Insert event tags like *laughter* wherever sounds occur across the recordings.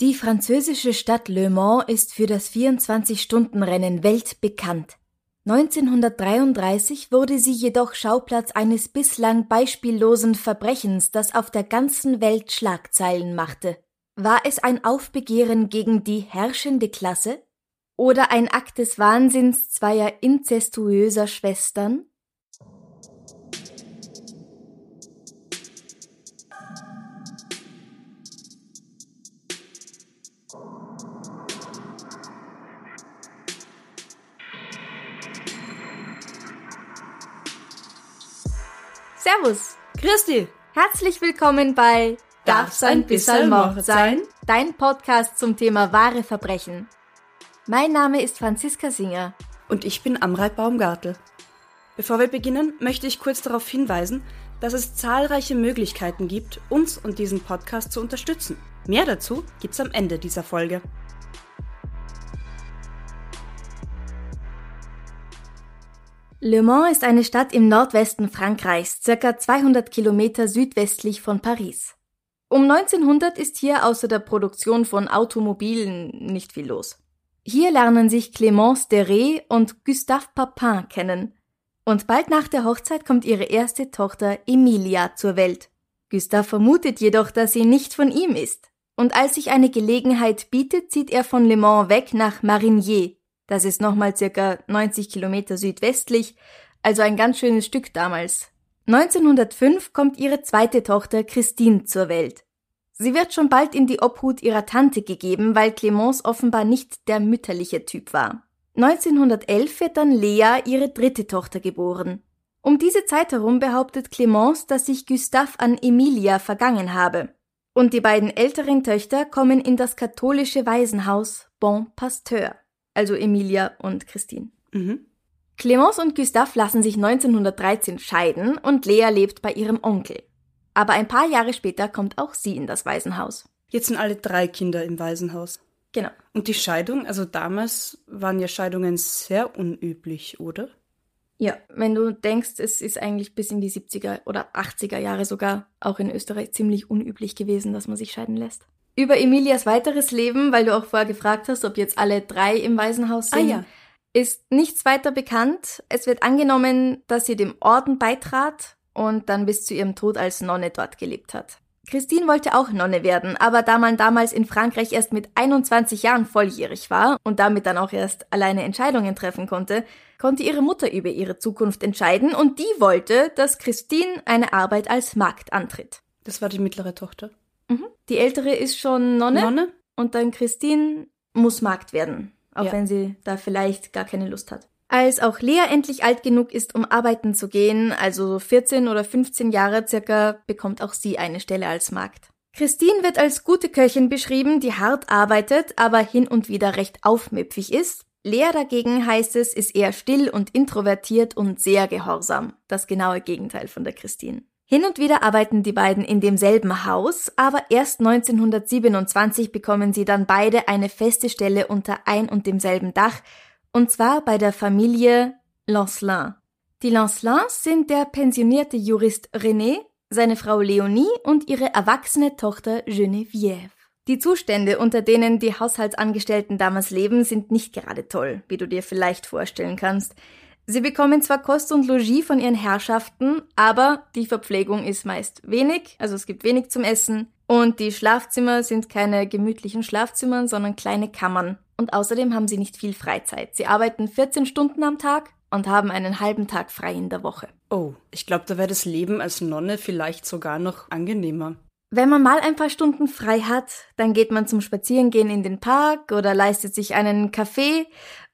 Die französische Stadt Le Mans ist für das 24-Stunden-Rennen weltbekannt. 1933 wurde sie jedoch Schauplatz eines bislang beispiellosen Verbrechens, das auf der ganzen Welt Schlagzeilen machte. War es ein Aufbegehren gegen die herrschende Klasse? Oder ein Akt des Wahnsinns zweier inzestuöser Schwestern? Servus, dich. herzlich willkommen bei Darf's ein bisschen Mord sein? Dein Podcast zum Thema wahre Verbrechen. Mein Name ist Franziska Singer. Und ich bin Amrei Baumgartel. Bevor wir beginnen, möchte ich kurz darauf hinweisen, dass es zahlreiche Möglichkeiten gibt, uns und diesen Podcast zu unterstützen. Mehr dazu gibt's am Ende dieser Folge. Le Mans ist eine Stadt im Nordwesten Frankreichs, circa 200 Kilometer südwestlich von Paris. Um 1900 ist hier außer der Produktion von Automobilen nicht viel los. Hier lernen sich Clémence Deré und Gustave Papin kennen. Und bald nach der Hochzeit kommt ihre erste Tochter Emilia zur Welt. Gustave vermutet jedoch, dass sie nicht von ihm ist. Und als sich eine Gelegenheit bietet, zieht er von Le Mans weg nach Marigny. Das ist nochmal circa 90 Kilometer südwestlich, also ein ganz schönes Stück damals. 1905 kommt ihre zweite Tochter Christine zur Welt. Sie wird schon bald in die Obhut ihrer Tante gegeben, weil Clemence offenbar nicht der mütterliche Typ war. 1911 wird dann Lea ihre dritte Tochter geboren. Um diese Zeit herum behauptet Clemence, dass sich Gustave an Emilia vergangen habe. Und die beiden älteren Töchter kommen in das katholische Waisenhaus Bon Pasteur, also Emilia und Christine. Mhm. Clemence und Gustave lassen sich 1913 scheiden und Lea lebt bei ihrem Onkel. Aber ein paar Jahre später kommt auch sie in das Waisenhaus. Jetzt sind alle drei Kinder im Waisenhaus. Genau. Und die Scheidung, also damals waren ja Scheidungen sehr unüblich, oder? Ja, wenn du denkst, es ist eigentlich bis in die 70er oder 80er Jahre sogar auch in Österreich ziemlich unüblich gewesen, dass man sich scheiden lässt. Über Emilias weiteres Leben, weil du auch vorher gefragt hast, ob jetzt alle drei im Waisenhaus sind, Ah ja. ist nichts weiter bekannt. Es wird angenommen, dass sie dem Orden beitrat und dann bis zu ihrem Tod als Nonne dort gelebt hat. Christine wollte auch Nonne werden, aber da man damals in Frankreich erst mit 21 Jahren volljährig war und damit dann auch erst alleine Entscheidungen treffen konnte, konnte ihre Mutter über ihre Zukunft entscheiden und die wollte, dass Christine eine Arbeit als Magd antritt. Das war die mittlere Tochter. Mhm. Die ältere ist schon Nonne, Nonne? und dann Christine muss Magd werden, auch Ja. wenn sie da vielleicht gar keine Lust hat. Als auch Lea endlich alt genug ist, um arbeiten zu gehen, also so 14 oder 15 Jahre circa, bekommt auch sie eine Stelle als Magd. Christine wird als gute Köchin beschrieben, die hart arbeitet, aber hin und wieder recht aufmüpfig ist. Lea dagegen heißt es, ist eher still und introvertiert und sehr gehorsam. Das genaue Gegenteil von der Christine. Hin und wieder arbeiten die beiden in demselben Haus, aber erst 1927 bekommen sie dann beide eine feste Stelle unter ein und demselben Dach, und zwar bei der Familie Lancelin. Die Lancelins sind der pensionierte Jurist René, seine Frau Leonie und ihre erwachsene Tochter Geneviève. Die Zustände, unter denen die Haushaltsangestellten damals leben, sind nicht gerade toll, wie du dir vielleicht vorstellen kannst. Sie bekommen zwar Kost und Logis von ihren Herrschaften, aber die Verpflegung ist meist wenig, also es gibt wenig zum Essen und die Schlafzimmer sind keine gemütlichen Schlafzimmern, sondern kleine Kammern. Und außerdem haben sie nicht viel Freizeit. Sie arbeiten 14 Stunden am Tag und haben einen halben Tag frei in der Woche. Oh, ich glaube, da wäre das Leben als Nonne vielleicht sogar noch angenehmer. Wenn man mal ein paar Stunden frei hat, dann geht man zum Spazierengehen in den Park oder leistet sich einen Kaffee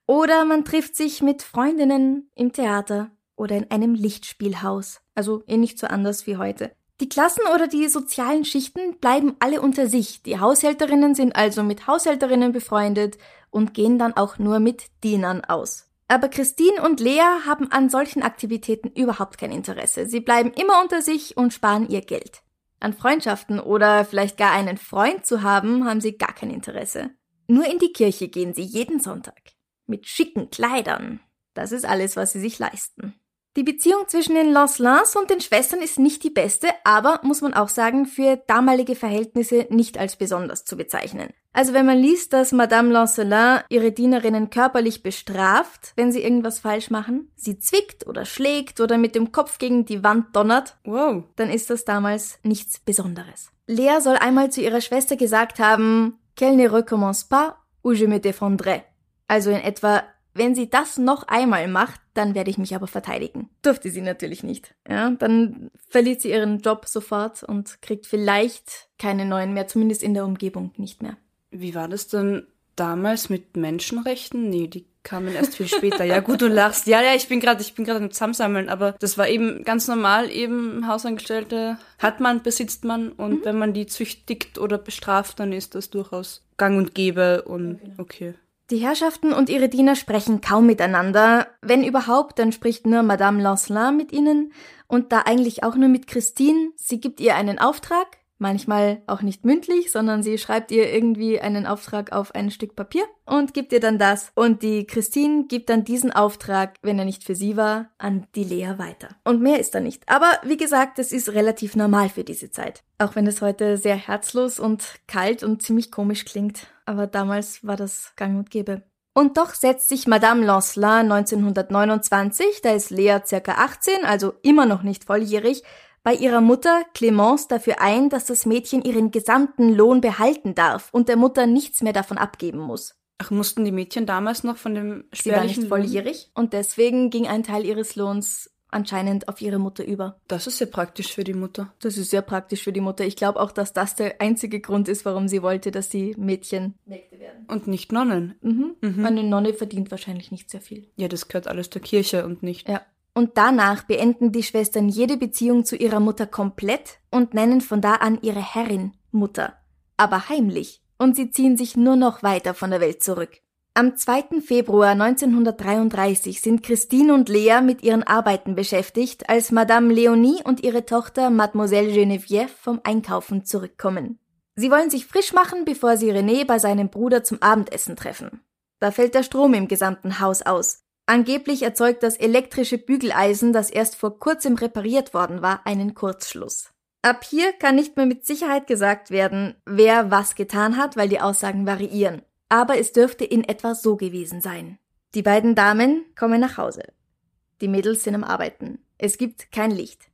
oder man trifft sich mit Freundinnen im Theater oder in einem Lichtspielhaus. Also eh nicht so anders wie heute. Die Klassen oder die sozialen Schichten bleiben alle unter sich. Die Haushälterinnen sind also mit Haushälterinnen befreundet und gehen dann auch nur mit Dienern aus. Aber Christine und Lea haben an solchen Aktivitäten überhaupt kein Interesse. Sie bleiben immer unter sich und sparen ihr Geld. An Freundschaften oder vielleicht gar einen Freund zu haben, haben sie gar kein Interesse. Nur in die Kirche gehen sie jeden Sonntag. Mit schicken Kleidern. Das ist alles, was sie sich leisten. Die Beziehung zwischen den Lancelins und den Schwestern ist nicht die beste, aber muss man auch sagen, für damalige Verhältnisse nicht als besonders zu bezeichnen. Also wenn man liest, dass Madame Lancelin ihre Dienerinnen körperlich bestraft, wenn sie irgendwas falsch machen, sie zwickt oder schlägt oder mit dem Kopf gegen die Wand donnert, Wow. dann ist das damals nichts Besonderes. Lea soll einmal zu ihrer Schwester gesagt haben, qu'elle ne recommence pas ou je me défendrai. Also in etwa, wenn sie das noch einmal macht, dann werde ich mich aber verteidigen. Durfte sie natürlich nicht. Ja, dann verliert sie ihren Job sofort und kriegt vielleicht keine neuen mehr, zumindest in der Umgebung nicht mehr. Wie war das denn damals mit Menschenrechten? Nee, die kamen erst viel später. Ja, gut, du lachst. Ja, ja, ich bin gerade, ich bin gerade im Zusammensammeln, aber das war eben ganz normal, eben Hausangestellte hat man, besitzt man und wenn man die züchtigt oder bestraft, dann ist das durchaus gang und gäbe und okay. Die Herrschaften und ihre Diener sprechen kaum miteinander. Wenn überhaupt, dann spricht nur Madame Lancelin mit ihnen und da eigentlich auch nur mit Christine. Sie gibt ihr einen Auftrag, manchmal auch nicht mündlich, sondern sie schreibt ihr irgendwie einen Auftrag auf ein Stück Papier und gibt ihr dann das. Und die Christine gibt dann diesen Auftrag, wenn er nicht für sie war, an die Lea weiter. Und mehr ist da nicht. Aber wie gesagt, es ist relativ normal für diese Zeit. Auch wenn es heute sehr herzlos und kalt und ziemlich komisch klingt. Aber damals war das gang und gäbe. Und doch setzt sich Madame Lancelin 1929, da ist Lea circa 18, also immer noch nicht volljährig, bei ihrer Mutter Clemence dafür ein, dass das Mädchen ihren gesamten Lohn behalten darf und der Mutter nichts mehr davon abgeben muss. Ach, mussten die Mädchen damals noch von dem Sie war nicht volljährig und deswegen ging ein Teil ihres Lohns anscheinend auf ihre Mutter über. Das ist ja praktisch für die Mutter. Das ist sehr praktisch für die Mutter. Ich glaube auch, dass das der einzige Grund ist, warum sie wollte, dass die Mädchen Mägde werden. Und nicht Nonnen. Mhm. Eine Nonne verdient wahrscheinlich nicht sehr viel. Ja, das gehört alles der Kirche und nicht. Ja. Und danach beenden die Schwestern jede Beziehung zu ihrer Mutter komplett und nennen von da an ihre Herrin Mutter. Aber heimlich. Und sie ziehen sich nur noch weiter von der Welt zurück. Am 2. Februar 1933 sind Christine und Lea mit ihren Arbeiten beschäftigt, als Madame Leonie und ihre Tochter Mademoiselle Geneviève vom Einkaufen zurückkommen. Sie wollen sich frisch machen, bevor sie René bei seinem Bruder zum Abendessen treffen. Da fällt der Strom im gesamten Haus aus. Angeblich erzeugt das elektrische Bügeleisen, das erst vor kurzem repariert worden war, einen Kurzschluss. Ab hier kann nicht mehr mit Sicherheit gesagt werden, wer was getan hat, weil die Aussagen variieren. Aber es dürfte in etwa so gewesen sein. Die beiden Damen kommen nach Hause. Die Mädels sind am Arbeiten. Es gibt kein Licht.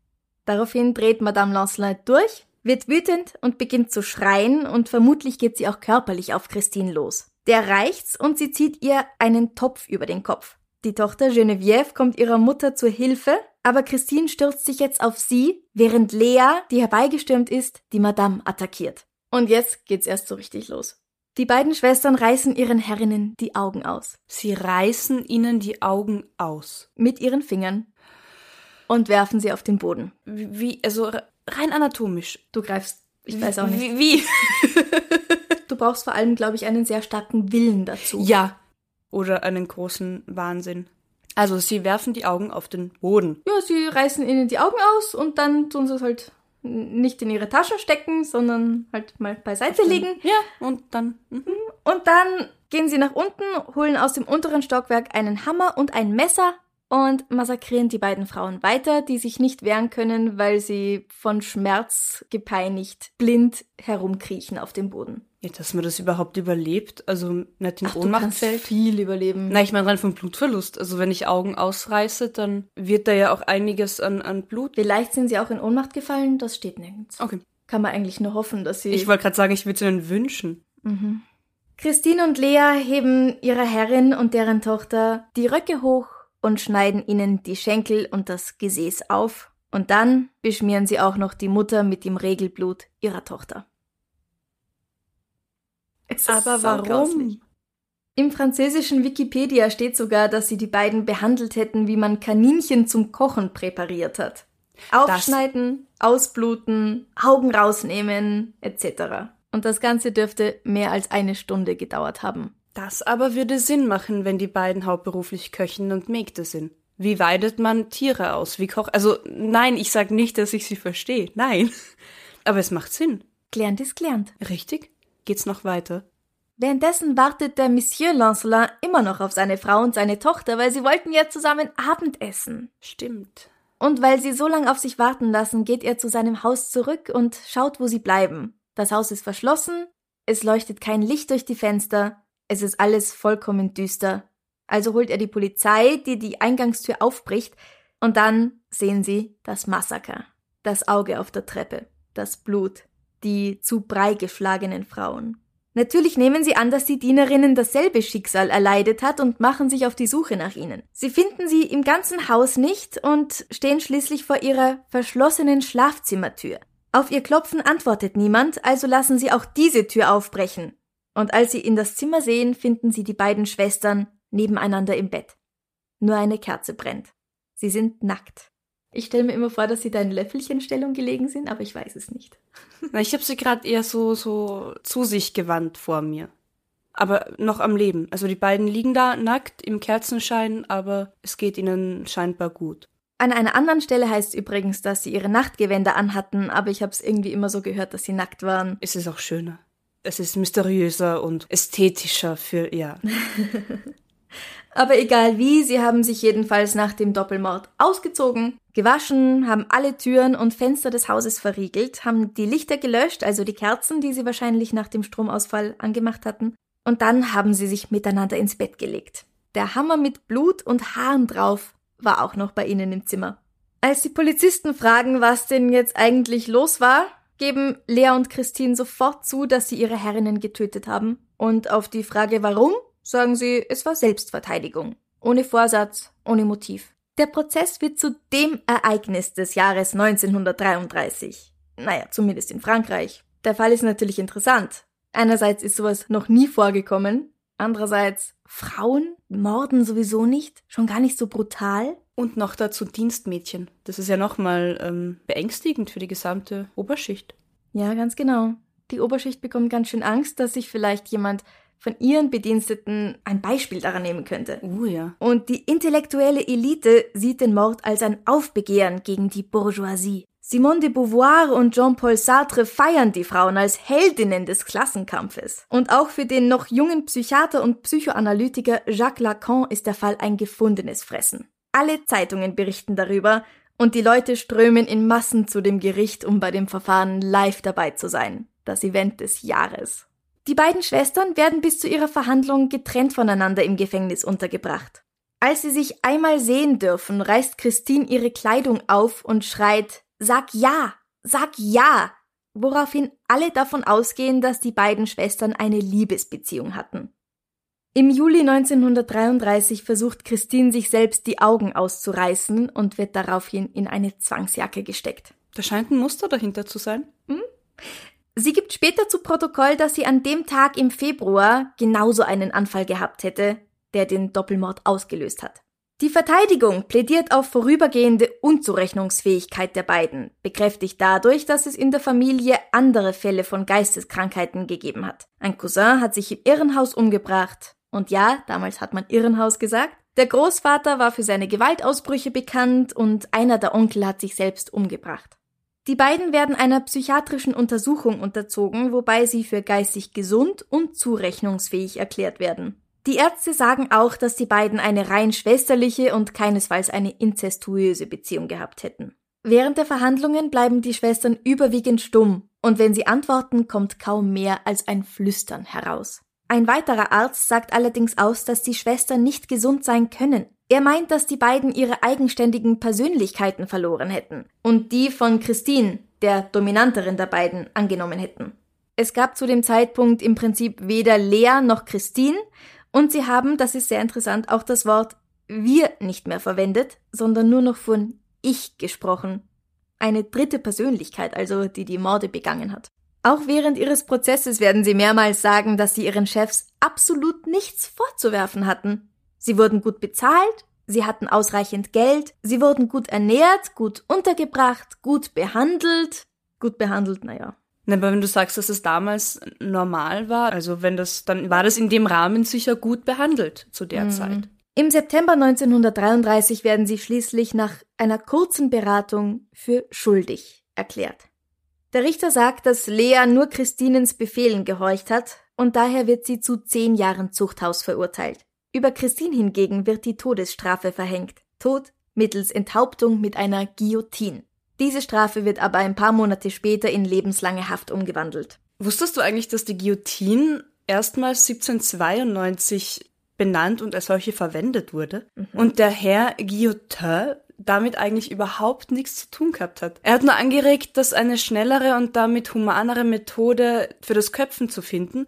Daraufhin dreht Madame Lancelin durch, wird wütend und beginnt zu schreien und vermutlich geht sie auch körperlich auf Christine los. Der reicht's und sie zieht ihr einen Topf über den Kopf. Die Tochter Geneviève kommt ihrer Mutter zur Hilfe, aber Christine stürzt sich jetzt auf sie, während Lea, die herbeigestürmt ist, die Madame attackiert. Und jetzt geht's erst so richtig los. Die beiden Schwestern reißen ihren Herrinnen die Augen aus. Sie reißen ihnen die Augen aus. Mit ihren Fingern. Und werfen sie auf den Boden. Wie, also re- rein anatomisch. Du greifst, ich weiß auch nicht. Wie? wie? Du brauchst vor allem, glaube ich, einen sehr starken Willen dazu. ja. Oder einen großen Wahnsinn. Also sie werfen die Augen auf den Boden. Ja, sie reißen ihnen die Augen aus und dann tun sie es halt nicht in ihre Taschen stecken, sondern halt mal beiseite legen. Ja, und dann. Mhm. Und dann gehen sie nach unten, holen aus dem unteren Stockwerk einen Hammer und ein Messer und massakrieren die beiden Frauen weiter, die sich nicht wehren können, weil sie von Schmerz gepeinigt blind herumkriechen auf dem Boden. Ja, dass man das überhaupt überlebt, also nicht in Ach, du Ohnmacht kannst fällt. viel überleben. Na, ich meine rein vom Blutverlust. Also wenn ich Augen ausreiße, dann wird da ja auch einiges an, an Blut. Vielleicht sind sie auch in Ohnmacht gefallen, das steht nirgends. Okay. Kann man eigentlich nur hoffen, dass sie... Ich wollte gerade sagen, ich würde es ihnen wünschen. Christine und Lea heben ihrer Herrin und deren Tochter die Röcke hoch und schneiden ihnen die Schenkel und das Gesäß auf. Und dann beschmieren sie auch noch die Mutter mit dem Regelblut ihrer Tochter. Aber saugrauslich. Im französischen Wikipedia steht sogar, dass sie die beiden behandelt hätten, wie man Kaninchen zum Kochen präpariert hat. Aufschneiden, das ausbluten, Augen rausnehmen, etc. Und das Ganze dürfte mehr als eine Stunde gedauert haben. Das aber würde Sinn machen, wenn die beiden hauptberuflich Köchinnen und Mägde sind. Wie weidet man Tiere aus? Wie kocht? Also nein, ich sag nicht, dass ich sie verstehe. Nein. *laughs* Aber es macht Sinn. Gelernt ist gelernt. Richtig? Geht's noch weiter? Währenddessen wartet der Monsieur Lancelin immer noch auf seine Frau und seine Tochter, weil sie wollten ja zusammen Abendessen. Stimmt. Und weil sie so lange auf sich warten lassen, geht er zu seinem Haus zurück und schaut, wo sie bleiben. Das Haus ist verschlossen, es leuchtet kein Licht durch die Fenster, es ist alles vollkommen düster. Also holt er die Polizei, die die Eingangstür aufbricht, und dann sehen sie das Massaker. Das Auge auf der Treppe, das Blut, die zu Brei geschlagenen Frauen. Natürlich nehmen sie an, dass die Dienerinnen dasselbe Schicksal erleidet hat und machen sich auf die Suche nach ihnen. Sie finden sie im ganzen Haus nicht und stehen schließlich vor ihrer verschlossenen Schlafzimmertür. Auf ihr Klopfen antwortet niemand, also lassen sie auch diese Tür aufbrechen. Und als sie in das Zimmer sehen, finden sie die beiden Schwestern nebeneinander im Bett. Nur eine Kerze brennt. Sie sind nackt. Ich stelle mir immer vor, dass sie da in Löffelchenstellung gelegen sind, aber ich weiß es nicht. Na, ich habe sie gerade eher so, so zu sich gewandt vor mir. Aber noch am Leben. Also die beiden liegen da nackt im Kerzenschein, aber es geht ihnen scheinbar gut. An einer anderen Stelle heißt übrigens, dass sie ihre Nachtgewänder anhatten, aber ich habe es irgendwie immer so gehört, dass sie nackt waren. Es ist auch schöner. Es ist mysteriöser und ästhetischer für, ja. *laughs* Aber egal wie, sie haben sich jedenfalls nach dem Doppelmord ausgezogen, gewaschen, haben alle Türen und Fenster des Hauses verriegelt, haben die Lichter gelöscht, also die Kerzen, die sie wahrscheinlich nach dem Stromausfall angemacht hatten, und dann haben sie sich miteinander ins Bett gelegt. Der Hammer mit Blut und Haaren drauf war auch noch bei ihnen im Zimmer. Als die Polizisten fragen, was denn jetzt eigentlich los war, geben Lea und Christine sofort zu, dass sie ihre Herrinnen getötet haben. Und auf die Frage warum, sagen sie, es war Selbstverteidigung. Ohne Vorsatz, ohne Motiv. Der Prozess wird zu dem Ereignis des Jahres 1933. Naja, zumindest in Frankreich. Der Fall ist natürlich interessant. Einerseits ist sowas noch nie vorgekommen. Andererseits, Frauen morden sowieso nicht, schon gar nicht so brutal. Und noch dazu Dienstmädchen. Das ist ja nochmal ähm, beängstigend für die gesamte Oberschicht. Ja, ganz genau. Die Oberschicht bekommt ganz schön Angst, dass sich vielleicht jemand von ihren Bediensteten ein Beispiel daran nehmen könnte. Oh ja. Und die intellektuelle Elite sieht den Mord als ein Aufbegehren gegen die Bourgeoisie. Simone de Beauvoir und Jean-Paul Sartre feiern die Frauen als Heldinnen des Klassenkampfes. Und auch für den noch jungen Psychiater und Psychoanalytiker Jacques Lacan ist der Fall ein gefundenes Fressen. Alle Zeitungen berichten darüber und die Leute strömen in Massen zu dem Gericht, um bei dem Verfahren live dabei zu sein. Das Event des Jahres. Die beiden Schwestern werden bis zu ihrer Verhandlung getrennt voneinander im Gefängnis untergebracht. Als sie sich einmal sehen dürfen, reißt Christine ihre Kleidung auf und schreit Sag ja, sag ja, woraufhin alle davon ausgehen, dass die beiden Schwestern eine Liebesbeziehung hatten. Im Juli 1933 versucht Christine sich selbst die Augen auszureißen und wird daraufhin in eine Zwangsjacke gesteckt. Da scheint ein Muster dahinter zu sein. Hm? Sie gibt später zu Protokoll, dass sie an dem Tag im Februar genauso einen Anfall gehabt hätte, der den Doppelmord ausgelöst hat. Die Verteidigung plädiert auf vorübergehende Unzurechnungsfähigkeit der beiden, bekräftigt dadurch, dass es in der Familie andere Fälle von Geisteskrankheiten gegeben hat. Ein Cousin hat sich im Irrenhaus umgebracht. Und ja, damals hat man Irrenhaus gesagt. Der Großvater war für seine Gewaltausbrüche bekannt und einer der Onkel hat sich selbst umgebracht. Die beiden werden einer psychiatrischen Untersuchung unterzogen, wobei sie für geistig gesund und zurechnungsfähig erklärt werden. Die Ärzte sagen auch, dass die beiden eine rein schwesterliche und keinesfalls eine inzestuöse Beziehung gehabt hätten. Während der Verhandlungen bleiben die Schwestern überwiegend stumm, und wenn sie antworten, kommt kaum mehr als ein Flüstern heraus. Ein weiterer Arzt sagt allerdings aus, dass die Schwestern nicht gesund sein können. Er meint, dass die beiden ihre eigenständigen Persönlichkeiten verloren hätten und die von Christine, der dominanteren der beiden, angenommen hätten. Es gab zu dem Zeitpunkt im Prinzip weder Lea noch Christine und sie haben, das ist sehr interessant, auch das Wort wir nicht mehr verwendet, sondern nur noch von ich gesprochen. Eine dritte Persönlichkeit, also die die Morde begangen hat. Auch während ihres Prozesses werden sie mehrmals sagen, dass sie ihren Chefs absolut nichts vorzuwerfen hatten. Sie wurden gut bezahlt, sie hatten ausreichend Geld, sie wurden gut ernährt, gut untergebracht, gut behandelt. Gut behandelt, naja. Na, aber wenn du sagst, dass es damals normal war, also wenn das, dann war das in dem Rahmen sicher gut behandelt zu der mhm. Zeit. Im September 1933 werden sie schließlich nach einer kurzen Beratung für schuldig erklärt. Der Richter sagt, dass Lea nur Christinens Befehlen gehorcht hat und daher wird sie zu zehn Jahren Zuchthaus verurteilt. Über Christine hingegen wird die Todesstrafe verhängt. Tod mittels Enthauptung mit einer Guillotine. Diese Strafe wird aber ein paar Monate später in lebenslange Haft umgewandelt. Wusstest du eigentlich, dass die Guillotine erstmals 1792 benannt und als solche verwendet wurde? Mhm. Und der Herr Guillotin damit eigentlich überhaupt nichts zu tun gehabt hat. Er hat nur angeregt, dass eine schnellere und damit humanere Methode für das Köpfen zu finden,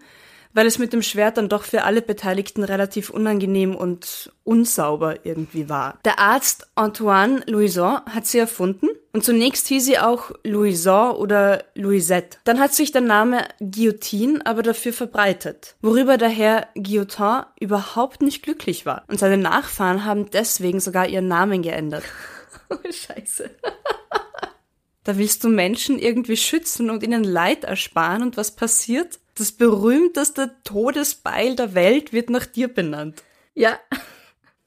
weil es mit dem Schwert dann doch für alle Beteiligten relativ unangenehm und unsauber irgendwie war. Der Arzt Antoine Louison hat sie erfunden und zunächst hieß sie auch Louison oder Louisette. Dann hat sich der Name Guillotine aber dafür verbreitet, worüber der Herr Guillotin überhaupt nicht glücklich war. Und seine Nachfahren haben deswegen sogar ihren Namen geändert. *laughs* Oh, Scheiße. Da willst du Menschen irgendwie schützen und ihnen Leid ersparen und was passiert? Das berühmteste Todesbeil der Welt wird nach dir benannt. Ja.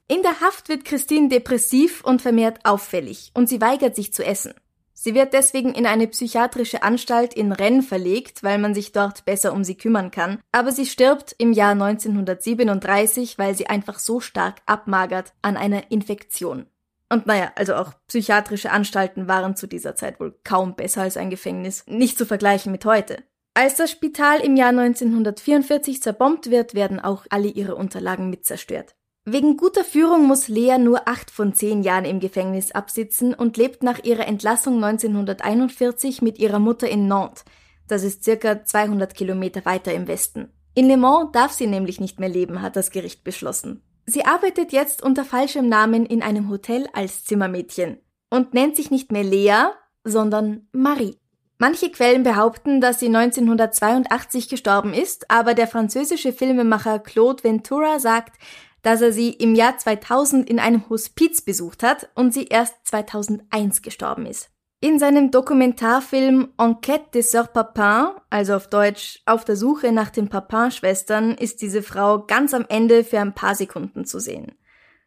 In der Haft wird Christine depressiv und vermehrt auffällig und sie weigert sich zu essen. Sie wird deswegen in eine psychiatrische Anstalt in Rennes verlegt, weil man sich dort besser um sie kümmern kann, aber sie stirbt im Jahr 1937, weil sie einfach so stark abmagert an einer Infektion. Und naja, also auch psychiatrische Anstalten waren zu dieser Zeit wohl kaum besser als ein Gefängnis, nicht zu vergleichen mit heute. Als das Spital im Jahr 1944 zerbombt wird, werden auch alle ihre Unterlagen mit zerstört. Wegen guter Führung muss Lea nur acht von zehn Jahren im Gefängnis absitzen und lebt nach ihrer Entlassung 1941 mit ihrer Mutter in Nantes. Das ist circa 200 Kilometer weiter im Westen. In Le Mans darf sie nämlich nicht mehr leben, hat das Gericht beschlossen. Sie arbeitet jetzt unter falschem Namen in einem Hotel als Zimmermädchen und nennt sich nicht mehr Lea, sondern Marie. Manche Quellen behaupten, dass sie 1982 gestorben ist, aber der französische Filmemacher Claude Ventura sagt, dass er sie im Jahr 2000 in einem Hospiz besucht hat und sie erst 2001 gestorben ist. In seinem Dokumentarfilm Enquête des Sœurs Papin, also auf Deutsch Auf der Suche nach den Papin-Schwestern, ist diese Frau ganz am Ende für ein paar Sekunden zu sehen.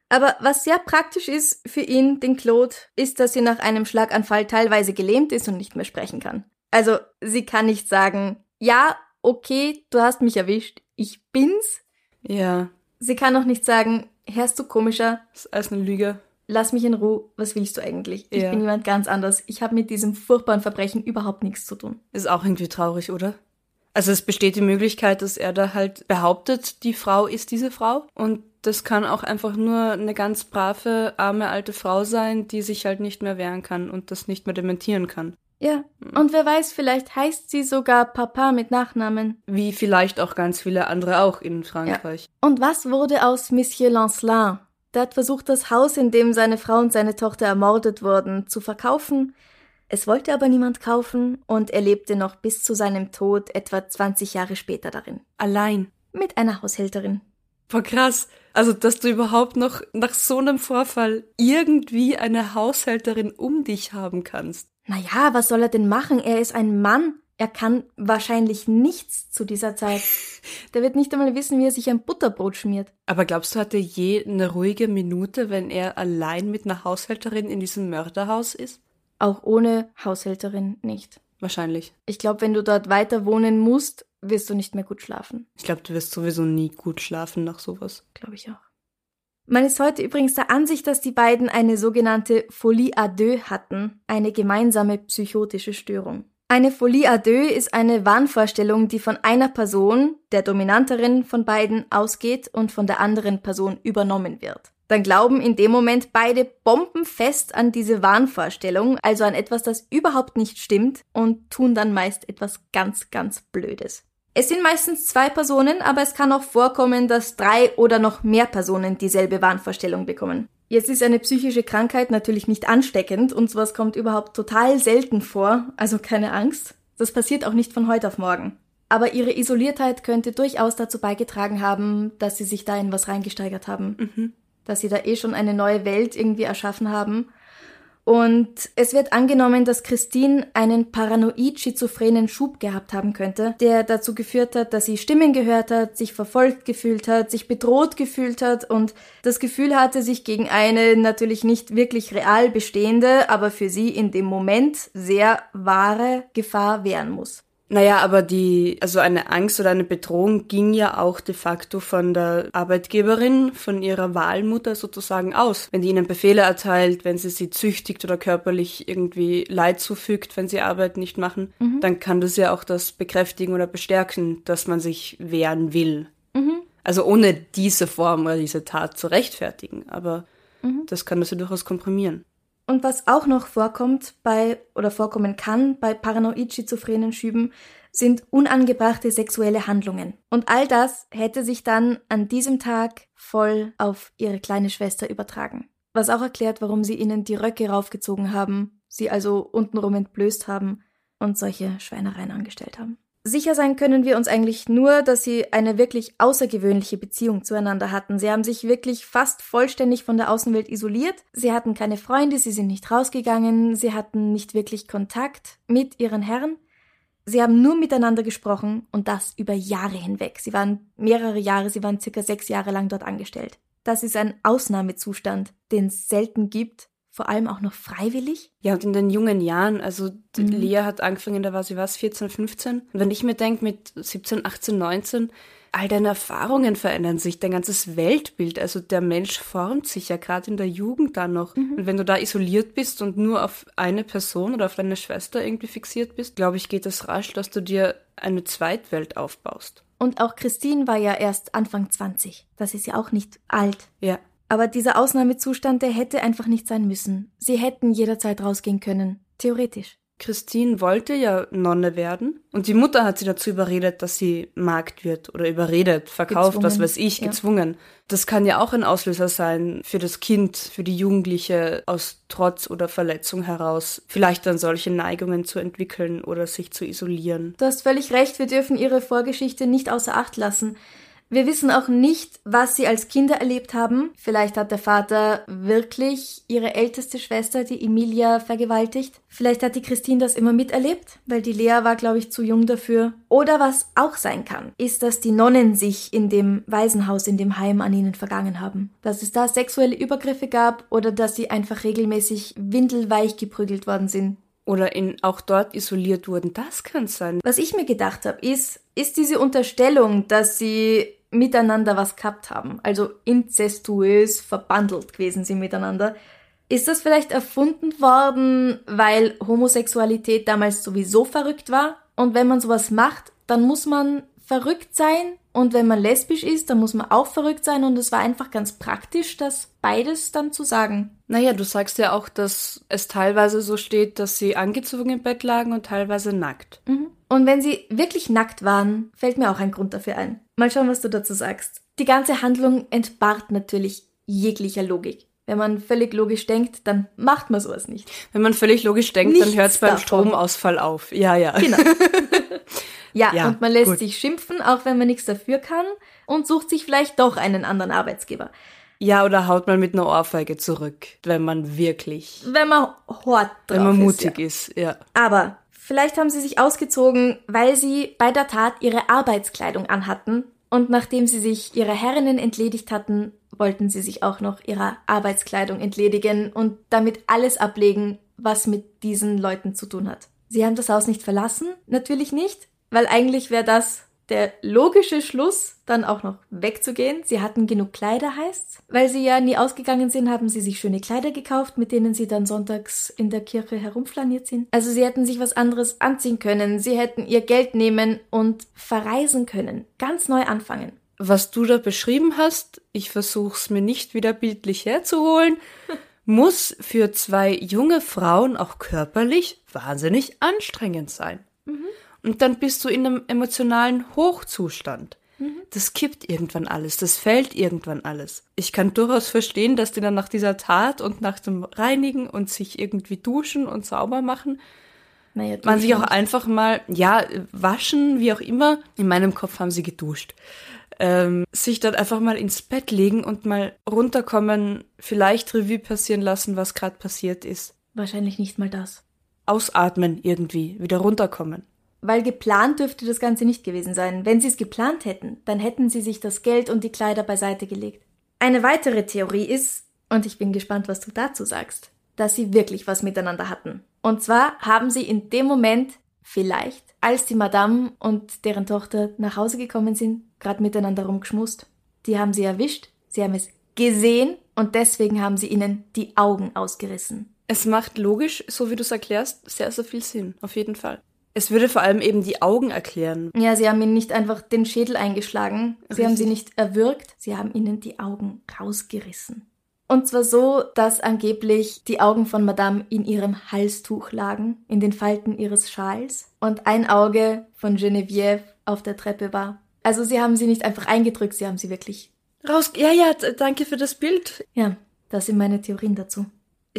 Aber was sehr praktisch ist für ihn, den Claude, ist, dass sie nach einem Schlaganfall teilweise gelähmt ist und nicht mehr sprechen kann. Also sie kann nicht sagen, ja, okay, du hast mich erwischt, ich bin's. Ja. Sie kann auch nicht sagen, hörst du komischer? Das ist alles eine Lüge. Lass mich in Ruhe, was willst du eigentlich? Ich ja. bin jemand ganz anders. Ich habe mit diesem furchtbaren Verbrechen überhaupt nichts zu tun. Ist auch irgendwie traurig, oder? Also es besteht die Möglichkeit, dass er da halt behauptet, die Frau ist diese Frau und das kann auch einfach nur eine ganz brave, arme alte Frau sein, die sich halt nicht mehr wehren kann und das nicht mehr dementieren kann. Ja, hm. und wer weiß, vielleicht heißt sie sogar Papa mit Nachnamen. Wie vielleicht auch ganz viele andere auch in Frankreich. Ja. Und was wurde aus Monsieur Lancelin? Der hat versucht, das Haus, in dem seine Frau und seine Tochter ermordet wurden, zu verkaufen. Es wollte aber niemand kaufen und er lebte noch bis zu seinem Tod etwa 20 Jahre später darin. Allein. Mit einer Haushälterin. Boah, krass. Also, dass du überhaupt noch nach so einem Vorfall irgendwie eine Haushälterin um dich haben kannst. Naja, was soll er denn machen? Er ist ein Mann. Er kann wahrscheinlich nichts zu dieser Zeit. *laughs* Der wird nicht einmal wissen, wie er sich ein Butterbrot schmiert. Aber glaubst du, hat er je eine ruhige Minute, wenn er allein mit einer Haushälterin in diesem Mörderhaus ist? Auch ohne Haushälterin nicht. Wahrscheinlich. Ich glaube, wenn du dort weiter wohnen musst, wirst du nicht mehr gut schlafen. Ich glaube, du wirst sowieso nie gut schlafen nach sowas. Glaube ich auch. Man ist heute übrigens der Ansicht, dass die beiden eine sogenannte Folie à deux hatten, eine gemeinsame psychotische Störung. Eine Folie à deux ist eine Wahnvorstellung, die von einer Person, der Dominanterin von beiden, ausgeht und von der anderen Person übernommen wird. Dann glauben in dem Moment beide bombenfest an diese Wahnvorstellung, also an etwas, das überhaupt nicht stimmt, und tun dann meist etwas ganz, ganz Blödes. Es sind meistens zwei Personen, aber es kann auch vorkommen, dass drei oder noch mehr Personen dieselbe Wahnvorstellung bekommen. Jetzt ist eine psychische Krankheit natürlich nicht ansteckend und sowas kommt überhaupt total selten vor, also keine Angst. Das passiert auch nicht von heute auf morgen. Aber ihre Isoliertheit könnte durchaus dazu beigetragen haben, dass sie sich da in was reingesteigert haben. Mhm. dass sie da eh schon eine neue Welt irgendwie erschaffen haben. Und es wird angenommen, dass Christine einen paranoid-schizophrenen Schub gehabt haben könnte, der dazu geführt hat, dass sie Stimmen gehört hat, sich verfolgt gefühlt hat, sich bedroht gefühlt hat und das Gefühl hatte, sich gegen eine natürlich nicht wirklich real bestehende, aber für sie in dem Moment sehr wahre Gefahr wehren muss. Naja, aber die, also eine Angst oder eine Bedrohung ging ja auch de facto von der Arbeitgeberin, von ihrer Wahlmutter sozusagen aus. Wenn die ihnen Befehle erteilt, wenn sie sie züchtigt oder körperlich irgendwie Leid zufügt, wenn sie Arbeit nicht machen, mhm. dann kann das ja auch das bekräftigen oder bestärken, dass man sich wehren will. Mhm. Also ohne diese Form oder diese Tat zu rechtfertigen, aber mhm. das kann das ja durchaus komprimieren. Und was auch noch vorkommt bei oder vorkommen kann bei paranoid-schizophrenen Schüben, sind unangebrachte sexuelle Handlungen. Und all das hätte sich dann an diesem Tag voll auf ihre kleine Schwester übertragen. Was auch erklärt, warum sie ihnen die Röcke raufgezogen haben, sie also untenrum entblößt haben und solche Schweinereien angestellt haben. Sicher sein können wir uns eigentlich nur, dass sie eine wirklich außergewöhnliche Beziehung zueinander hatten. Sie haben sich wirklich fast vollständig von der Außenwelt isoliert. Sie hatten keine Freunde, sie sind nicht rausgegangen, sie hatten nicht wirklich Kontakt mit ihren Herren. Sie haben nur miteinander gesprochen und das über Jahre hinweg. Sie waren mehrere Jahre, sie waren circa sechs Jahre lang dort angestellt. Das ist ein Ausnahmezustand, den es selten gibt vor allem auch noch freiwillig? Ja, und in den jungen Jahren, also mhm. Lea hat angefangen, da war sie was, 14, 15. Und wenn ich mir denke, mit 17, 18, 19, all deine Erfahrungen verändern sich, dein ganzes Weltbild, also der Mensch formt sich ja gerade in der Jugend dann noch. Mhm. Und wenn du da isoliert bist und nur auf eine Person oder auf deine Schwester irgendwie fixiert bist, glaube ich, geht es rasch, dass du dir eine Zweitwelt aufbaust. Und auch Christine war ja erst Anfang 20. Das ist ja auch nicht alt. Ja. Aber dieser Ausnahmezustand, der hätte einfach nicht sein müssen. Sie hätten jederzeit rausgehen können. Theoretisch. Christine wollte ja Nonne werden und die Mutter hat sie dazu überredet, dass sie Magd wird oder überredet, verkauft, gezwungen. was weiß ich, gezwungen. Ja. Das kann ja auch ein Auslöser sein für das Kind, für die Jugendliche aus Trotz oder Verletzung heraus, vielleicht dann solche Neigungen zu entwickeln oder sich zu isolieren. Du hast völlig recht, wir dürfen ihre Vorgeschichte nicht außer Acht lassen. Wir wissen auch nicht, was sie als Kinder erlebt haben. Vielleicht hat der Vater wirklich ihre älteste Schwester, die Emilia, vergewaltigt. Vielleicht hat die Christine das immer miterlebt, weil die Lea war, glaube ich, zu jung dafür. Oder was auch sein kann, ist, dass die Nonnen sich in dem Waisenhaus, in dem Heim an ihnen vergangen haben. Dass es da sexuelle Übergriffe gab oder dass sie einfach regelmäßig windelweich geprügelt worden sind oder in, auch dort isoliert wurden. Das kann sein. Was ich mir gedacht habe, ist, ist diese Unterstellung, dass sie miteinander was gehabt haben, also inzestuös verbandelt gewesen sind miteinander. Ist das vielleicht erfunden worden, weil Homosexualität damals sowieso verrückt war? Und wenn man sowas macht, dann muss man verrückt sein. Und wenn man lesbisch ist, dann muss man auch verrückt sein. Und es war einfach ganz praktisch, das beides dann zu sagen. Naja, du sagst ja auch, dass es teilweise so steht, dass sie angezogen im Bett lagen und teilweise nackt. Mhm. Und wenn sie wirklich nackt waren, fällt mir auch ein Grund dafür ein. Mal schauen, was du dazu sagst. Die ganze Handlung entbart natürlich jeglicher Logik. Wenn man völlig logisch denkt, dann macht man sowas nicht. Wenn man völlig logisch denkt, Nichts dann hört es beim davon. Stromausfall auf. Ja, ja. Genau. *laughs* ja, ja, und man lässt gut. sich schimpfen, auch wenn man nichts dafür kann und sucht sich vielleicht doch einen anderen Arbeitsgeber. Ja, oder haut man mit einer Ohrfeige zurück, wenn man wirklich. Wenn man hart drauf Wenn man mutig ist, ja. ist, ja. Aber Vielleicht haben sie sich ausgezogen, weil sie bei der Tat ihre Arbeitskleidung anhatten und nachdem sie sich ihrer Herrinnen entledigt hatten, wollten sie sich auch noch ihrer Arbeitskleidung entledigen und damit alles ablegen, was mit diesen Leuten zu tun hat. Sie haben das Haus nicht verlassen, natürlich nicht, weil eigentlich wäre das der logische Schluss, dann auch noch wegzugehen. Sie hatten genug Kleider, heißt's. Weil sie ja nie ausgegangen sind, haben sie sich schöne Kleider gekauft, mit denen sie dann sonntags in der Kirche herumflaniert sind. Also sie hätten sich was anderes anziehen können. Sie hätten ihr Geld nehmen und verreisen können. Ganz neu anfangen. Was du da beschrieben hast, ich versuch's mir nicht wieder bildlich herzuholen, *laughs* muss für zwei junge Frauen auch körperlich wahnsinnig anstrengend sein. Mhm. Und dann bist du in einem emotionalen Hochzustand. Mhm. Das kippt irgendwann alles, das fällt irgendwann alles. Ich kann durchaus verstehen, dass die dann nach dieser Tat und nach dem Reinigen und sich irgendwie duschen und sauber machen, naja, man sich auch einfach mal, ja, waschen, wie auch immer. In meinem Kopf haben sie geduscht. ähm, sich dann einfach mal ins Bett legen und mal runterkommen, vielleicht Revue passieren lassen, was gerade passiert ist. Wahrscheinlich nicht mal das. Ausatmen irgendwie, wieder runterkommen. Weil geplant dürfte das Ganze nicht gewesen sein. Wenn sie es geplant hätten, dann hätten sie sich das Geld und die Kleider beiseite gelegt. Eine weitere Theorie ist, und ich bin gespannt, was du dazu sagst, dass sie wirklich was miteinander hatten. Und zwar haben sie in dem Moment vielleicht, als die Madame und deren Tochter nach Hause gekommen sind, gerade miteinander rumgeschmust. Die haben sie erwischt, sie haben es gesehen und deswegen haben sie ihnen die Augen ausgerissen. Es macht logisch, so wie du es erklärst, sehr, sehr viel Sinn, auf jeden Fall. Es würde vor allem eben die Augen erklären. Ja, sie haben ihnen nicht einfach den Schädel eingeschlagen, sie Richtig. haben sie nicht erwürgt, sie haben ihnen die Augen rausgerissen. Und zwar so, dass angeblich die Augen von Madame in ihrem Halstuch lagen, in den Falten ihres Schals, und ein Auge von Geneviève auf der Treppe war. Also sie haben sie nicht einfach eingedrückt, sie haben sie wirklich. Raus. Ja, ja, danke für das Bild. Ja, das sind meine Theorien dazu.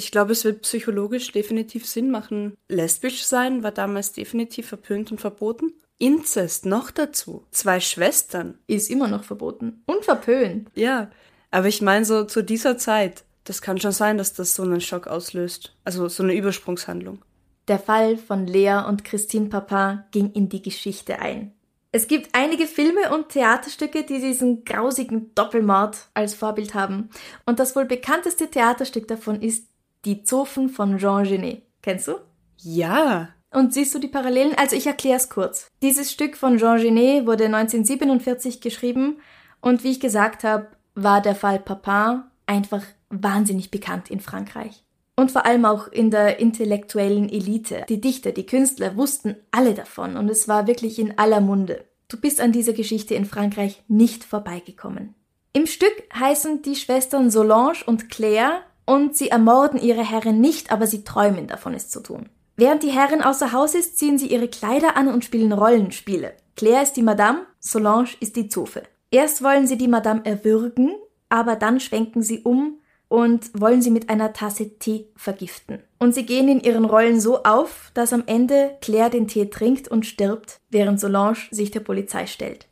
Ich glaube, es wird psychologisch definitiv Sinn machen. Lesbisch sein war damals definitiv verpönt und verboten. Inzest noch dazu. Zwei Schwestern. Ist immer noch verboten. Und verpönt. Ja. Aber ich meine, so zu dieser Zeit, das kann schon sein, dass das so einen Schock auslöst. Also so eine Übersprungshandlung. Der Fall von Lea und Christine Papin ging in die Geschichte ein. Es gibt einige Filme und Theaterstücke, die diesen grausigen Doppelmord als Vorbild haben. Und das wohl bekannteste Theaterstück davon ist Die Zofen von Jean Genet. Kennst du? Ja. Und siehst du die Parallelen? Also ich erkläre es kurz. Dieses Stück von Jean Genet wurde 1947 geschrieben und wie ich gesagt habe, war der Fall Papin einfach wahnsinnig bekannt in Frankreich. Und vor allem auch in der intellektuellen Elite. Die Dichter, die Künstler wussten alle davon und es war wirklich in aller Munde. Du bist an dieser Geschichte in Frankreich nicht vorbeigekommen. Im Stück heißen die Schwestern Solange und Claire und sie ermorden ihre Herrin nicht, aber sie träumen davon, es zu tun. Während die Herrin außer Haus ist, ziehen sie ihre Kleider an und spielen Rollenspiele. Claire ist die Madame, Solange ist die Zofe. Erst wollen sie die Madame erwürgen, aber dann schwenken sie um und wollen sie mit einer Tasse Tee vergiften. Und sie gehen in ihren Rollen so auf, dass am Ende Claire den Tee trinkt und stirbt, während Solange sich der Polizei stellt.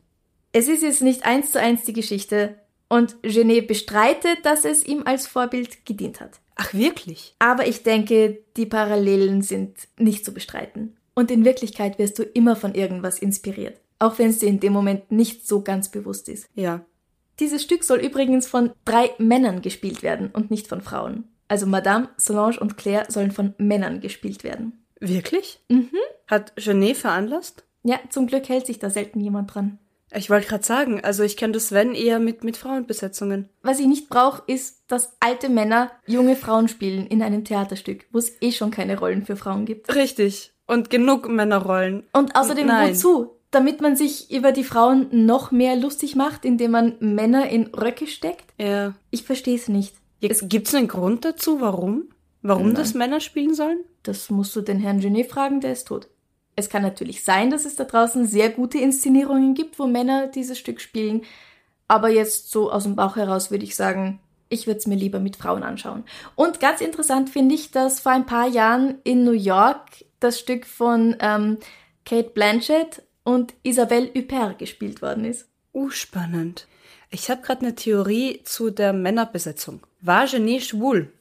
Es ist jetzt nicht eins zu eins die Geschichte und Genet bestreitet, dass es ihm als Vorbild gedient hat. Ach, wirklich? Aber ich denke, die Parallelen sind nicht zu bestreiten. Und in Wirklichkeit wirst du immer von irgendwas inspiriert, auch wenn es dir in dem Moment nicht so ganz bewusst ist. Ja. Dieses Stück soll übrigens von drei Männern gespielt werden und nicht von Frauen. Also Madame, Solange und Claire sollen von Männern gespielt werden. Wirklich? Mhm. Hat Genet veranlasst? Ja, zum Glück hält sich da selten jemand dran. Ich wollte gerade sagen, also ich kenne das Wenn eher mit, mit Frauenbesetzungen. Was ich nicht brauche, ist, dass alte Männer junge Frauen spielen in einem Theaterstück, wo es eh schon keine Rollen für Frauen gibt. Richtig. Und genug Männerrollen. Und außerdem Nein. wozu? Damit man sich über die Frauen noch mehr lustig macht, indem man Männer in Röcke steckt? Ja. Ich verstehe es nicht. Jetzt, gibt's einen Grund dazu, warum? Warum das Männer spielen sollen? Das musst du den Herrn Genet fragen, der ist tot. Es kann natürlich sein, dass es da draußen sehr gute Inszenierungen gibt, wo Männer dieses Stück spielen. Aber jetzt so aus dem Bauch heraus würde ich sagen, ich würde es mir lieber mit Frauen anschauen. Und ganz interessant finde ich, dass vor ein paar Jahren in New York das Stück von ähm, Kate Blanchett und Isabelle Huppert gespielt worden ist. Uh, spannend. Ich habe gerade eine Theorie zu der Männerbesetzung. War Genet schwul?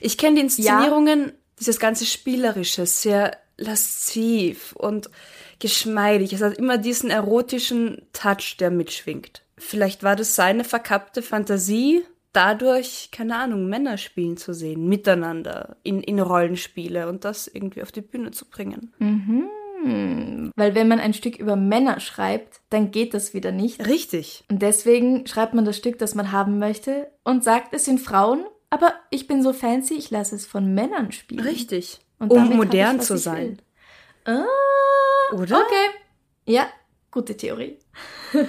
Ich kenne die Inszenierungen, dieses ganze Spielerische, sehr lasziv und geschmeidig. Es hat immer diesen erotischen Touch, der mitschwingt. Vielleicht war das seine verkappte Fantasie, dadurch, keine Ahnung, Männer spielen zu sehen, miteinander, in, in Rollenspiele und das irgendwie auf die Bühne zu bringen. Weil wenn man ein Stück über Männer schreibt, dann geht das wieder nicht. Richtig. Und deswegen schreibt man das Stück, das man haben möchte und sagt, es sind Frauen, aber ich bin so fancy, ich lasse es von Männern spielen. Richtig. Und um modern ich, zu sein. Ah, Oder? okay. Ja, gute Theorie. *laughs*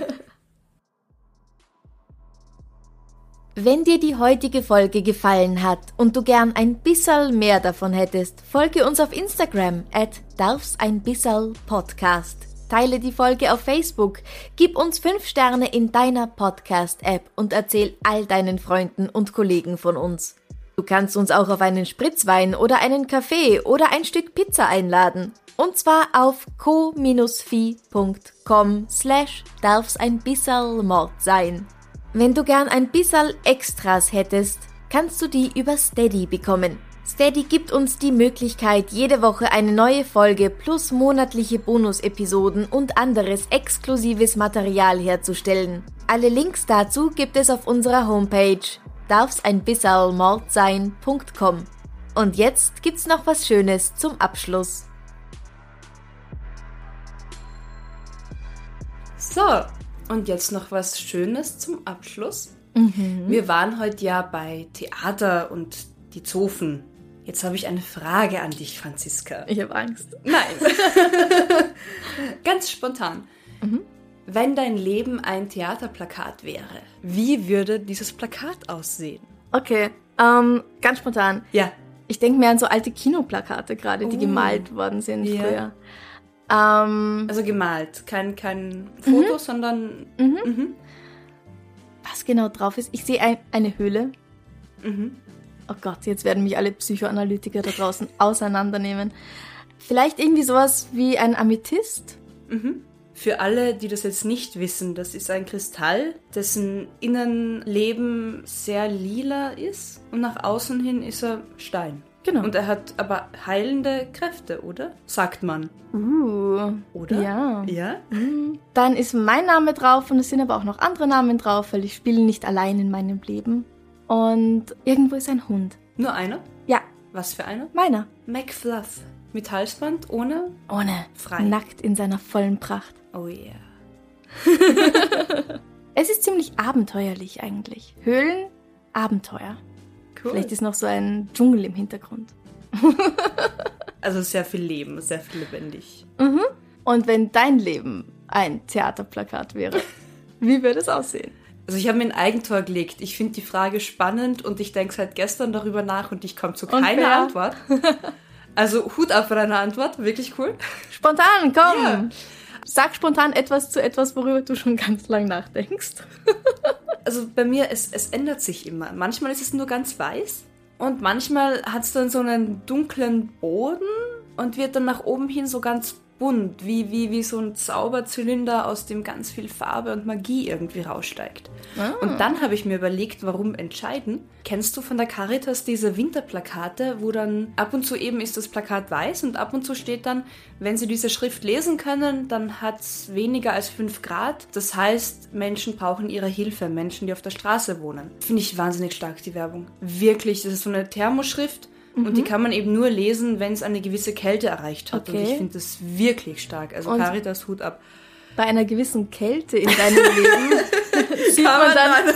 Wenn dir die heutige Folge gefallen hat und du gern ein bisschen mehr davon hättest, folge uns auf Instagram at darfs ein bisserl Podcast. Teile die Folge auf Facebook, gib uns 5 Sterne in deiner Podcast-App und erzähl all deinen Freunden und Kollegen von uns. Du kannst uns auch auf einen Spritzwein oder einen Kaffee oder ein Stück Pizza einladen. Und zwar auf co-fi.com slash darf's ein bisserl Mord sein. Wenn du gern ein bisserl Extras hättest, kannst du die über Steady bekommen. Steady gibt uns die Möglichkeit, jede Woche eine neue Folge plus monatliche Bonusepisoden und anderes exklusives Material herzustellen. Alle Links dazu gibt es auf unserer Homepage darf's ein bisserl Mord sein.com. Und jetzt gibt's noch was Schönes zum Abschluss. So, und jetzt noch was Schönes zum Abschluss. Wir waren heute ja bei Theater und die Zofen. Jetzt habe ich eine Frage an dich, Franziska. Ich habe Angst. Nein. *laughs* *laughs* Ganz spontan. Wenn dein Leben ein Theaterplakat wäre, wie würde dieses Plakat aussehen? Okay, ähm, ganz spontan. Ja. Ich denke mir an so alte Kinoplakate gerade, die Oh. gemalt worden sind Ja. früher. Ähm, Also gemalt. Kein, kein Foto, sondern. was genau drauf ist? Ich sehe ein, eine Höhle. Mhm. Oh Gott, jetzt werden mich alle Psychoanalytiker da draußen *laughs* auseinandernehmen. Vielleicht irgendwie sowas wie ein Amethyst? Für alle, die das jetzt nicht wissen, das ist ein Kristall, dessen Innenleben sehr lila ist und nach außen hin ist er Stein. Genau. Und er hat aber heilende Kräfte, oder? Sagt man. Uh, Oder? Ja. Ja? Dann ist mein Name drauf und es sind aber auch noch andere Namen drauf, weil ich spiele nicht allein in meinem Leben. Und irgendwo ist ein Hund. Nur einer? Ja, Was für einer? meiner. McFluff. Mit Halsband, ohne? Ohne. Frei. Nackt in seiner vollen Pracht. Oh yeah. *laughs* Es ist ziemlich abenteuerlich eigentlich. Höhlen, Abenteuer. Cool. Vielleicht ist noch so ein Dschungel im Hintergrund. *laughs* also sehr viel Leben, sehr viel lebendig. Und wenn dein Leben ein Theaterplakat wäre, *laughs* wie würde es aussehen? Also ich habe mir ein Eigentor gelegt. Ich finde die Frage spannend und ich denke seit gestern darüber nach und ich komme zu keiner? Antwort. Also Hut ab für deine Antwort, wirklich cool. Spontan, komm! Ja. Sag spontan etwas zu etwas, worüber du schon ganz lang nachdenkst. *laughs* Also bei mir, es, es ändert sich immer. Manchmal ist es nur ganz weiß und manchmal hat es dann so einen dunklen Boden und wird dann nach oben hin so ganz bunt, wie, wie, wie so ein Zauberzylinder, aus dem ganz viel Farbe und Magie irgendwie raussteigt. Und dann habe ich mir überlegt, warum entscheiden. Kennst du von der Caritas diese Winterplakate, wo dann ab und zu eben ist das Plakat weiß und ab und zu steht dann, wenn Sie diese Schrift lesen können, dann hat es weniger als 5 Grad. Das heißt, Menschen brauchen ihre Hilfe, Menschen, die auf der Straße wohnen. Finde ich wahnsinnig stark, die Werbung. Wirklich, das ist so eine Thermoschrift und die kann man eben nur lesen, wenn es eine gewisse Kälte erreicht hat. Und Okay. ich finde das wirklich stark. Also Und- Caritas, Hut ab. Bei einer gewissen Kälte in deinem *laughs* Leben sieht, man dann,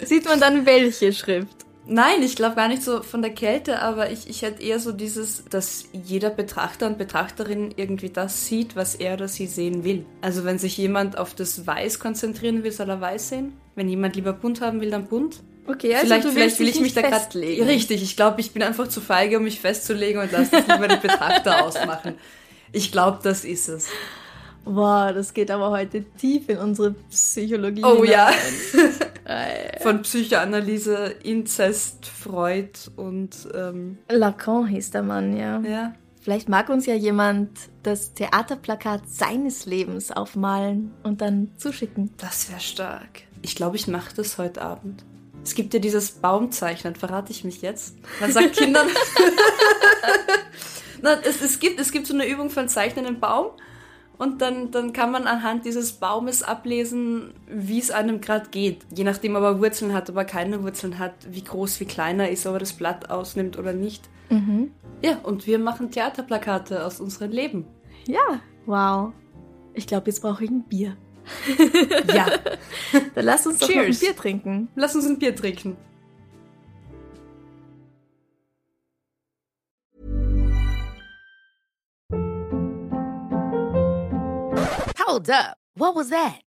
*laughs* sieht man dann welche Schrift. Nein, ich glaube gar nicht so von der Kälte, aber ich, ich hätte eher so dieses, dass jeder Betrachter und Betrachterin irgendwie das sieht, was er oder sie sehen will. Also wenn sich jemand auf das Weiß konzentrieren will, soll er Weiß sehen. Wenn jemand lieber bunt haben will, dann bunt. Okay, also vielleicht vielleicht will ich mich da gerade festlegen. Richtig, ich glaube, ich bin einfach zu feige, um mich festzulegen und lasse das lieber die Betrachter *laughs* ausmachen. Ich glaube, das ist es. Boah, das geht aber heute tief in unsere Psychologie. Oh ja. *laughs* Von Psychoanalyse, Inzest, Freud und ähm, Lacan hieß der Mann, ja. ja. Vielleicht mag uns ja jemand das Theaterplakat seines Lebens aufmalen und dann zuschicken. Das wäre stark. Ich glaube, ich mache das heute Abend. Es gibt ja dieses Baumzeichnen, verrate ich mich jetzt. Man sagt Kindern. *laughs* Na, es, es, gibt, es gibt so eine Übung von Zeichnen einen Baum und dann, dann kann man anhand dieses Baumes ablesen, wie es einem gerade geht. Je nachdem, ob er Wurzeln hat, ob er keine Wurzeln hat, wie groß, wie klein er ist, ob er das Blatt ausnimmt oder nicht. Ja, und wir machen Theaterplakate aus unserem Leben. Ja, wow. Ich glaube, jetzt brauche ich ein Bier. Ja, *laughs* Dann lass uns doch noch ein Cheers. Bier trinken. lass uns ein Bier trinken. Hold up. What was that?